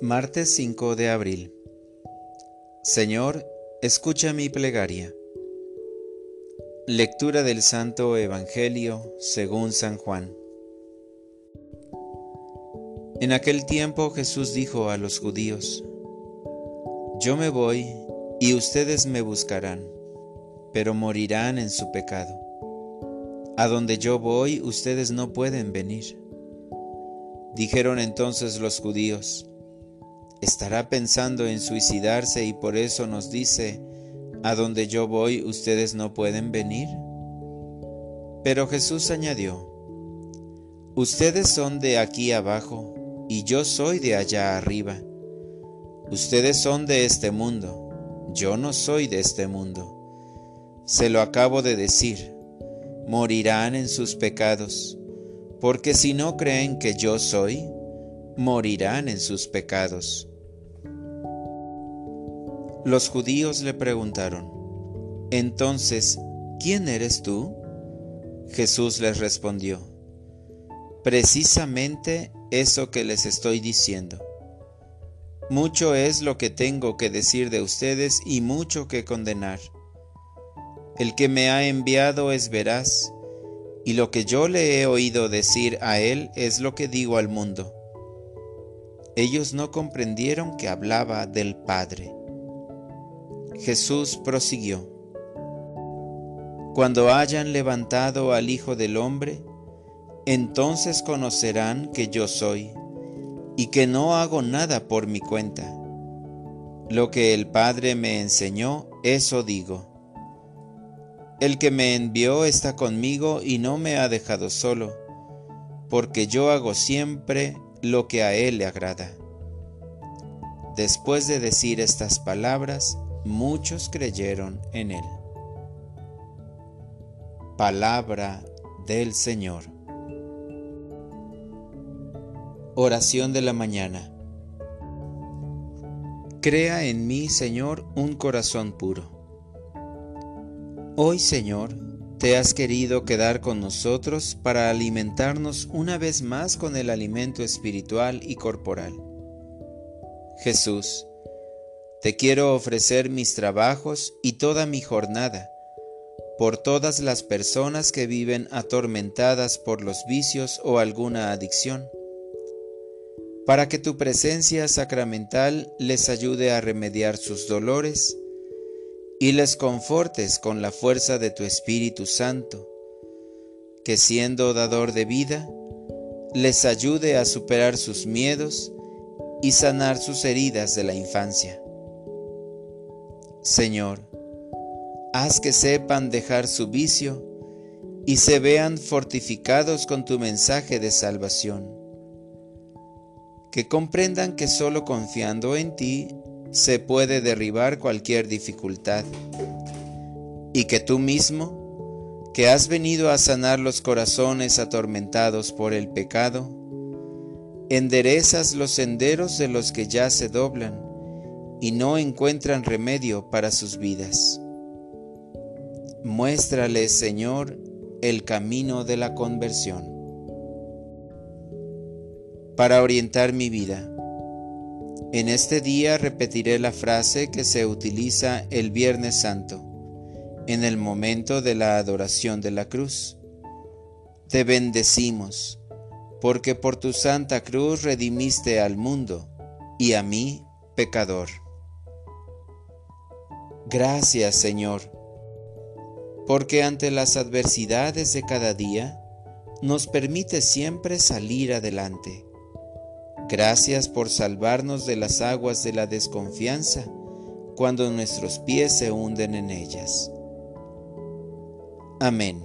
Martes 5 de abril. Señor, escucha mi plegaria. Lectura del Santo Evangelio según San Juan. En aquel tiempo Jesús dijo a los judíos, Yo me voy y ustedes me buscarán, pero morirán en su pecado. A donde yo voy ustedes no pueden venir. Dijeron entonces los judíos, ¿estará pensando en suicidarse y por eso nos dice, a donde yo voy ustedes no pueden venir? Pero Jesús añadió, Ustedes son de aquí abajo y yo soy de allá arriba. Ustedes son de este mundo, yo no soy de este mundo. Se lo acabo de decir, morirán en sus pecados porque si no creen que yo soy, morirán en sus pecados. Los judíos le preguntaron, entonces, ¿quién eres tú? Jesús les respondió, precisamente eso que les estoy diciendo. Mucho es lo que tengo que decir de ustedes y mucho que condenar. El que me ha enviado es veraz, y lo que yo le he oído decir a él es lo que digo al mundo. Ellos no comprendieron que hablaba del Padre. Jesús prosiguió. Cuando hayan levantado al Hijo del Hombre, entonces conocerán que yo soy, y que no hago nada por mi cuenta. Lo que el Padre me enseñó, eso digo el que me envió está conmigo y no me ha dejado solo, porque yo hago siempre lo que a él le agrada. Después de decir estas palabras, muchos creyeron en él. Palabra del Señor. Oración de la mañana. Crea en mí, Señor, un corazón puro Hoy, Señor, te has querido quedar con nosotros para alimentarnos una vez más con el alimento espiritual y corporal. Jesús, te quiero ofrecer mis trabajos y toda mi jornada por todas las personas que viven atormentadas por los vicios o alguna adicción, para que tu presencia sacramental les ayude a remediar sus dolores y les confortes con la fuerza de tu Espíritu Santo, que siendo dador de vida, les ayude a superar sus miedos y sanar sus heridas de la infancia. Señor, haz que sepan dejar su vicio y se vean fortificados con tu mensaje de salvación. Que comprendan que solo confiando en ti se puede derribar cualquier dificultad y que tú mismo, que has venido a sanar los corazones atormentados por el pecado, enderezas los senderos de los que ya se doblan y no encuentran remedio para sus vidas. Muéstrales, Señor, el camino de la conversión. Para orientar mi vida, en este día repetiré la frase que se utiliza el Viernes Santo, en el momento de la adoración de la cruz. Te bendecimos, porque por tu santa cruz redimiste al mundo y a mí, pecador. Gracias, Señor, porque ante las adversidades de cada día, nos permite siempre salir adelante Gracias por salvarnos de las aguas de la desconfianza cuando nuestros pies se hunden en ellas. Amén.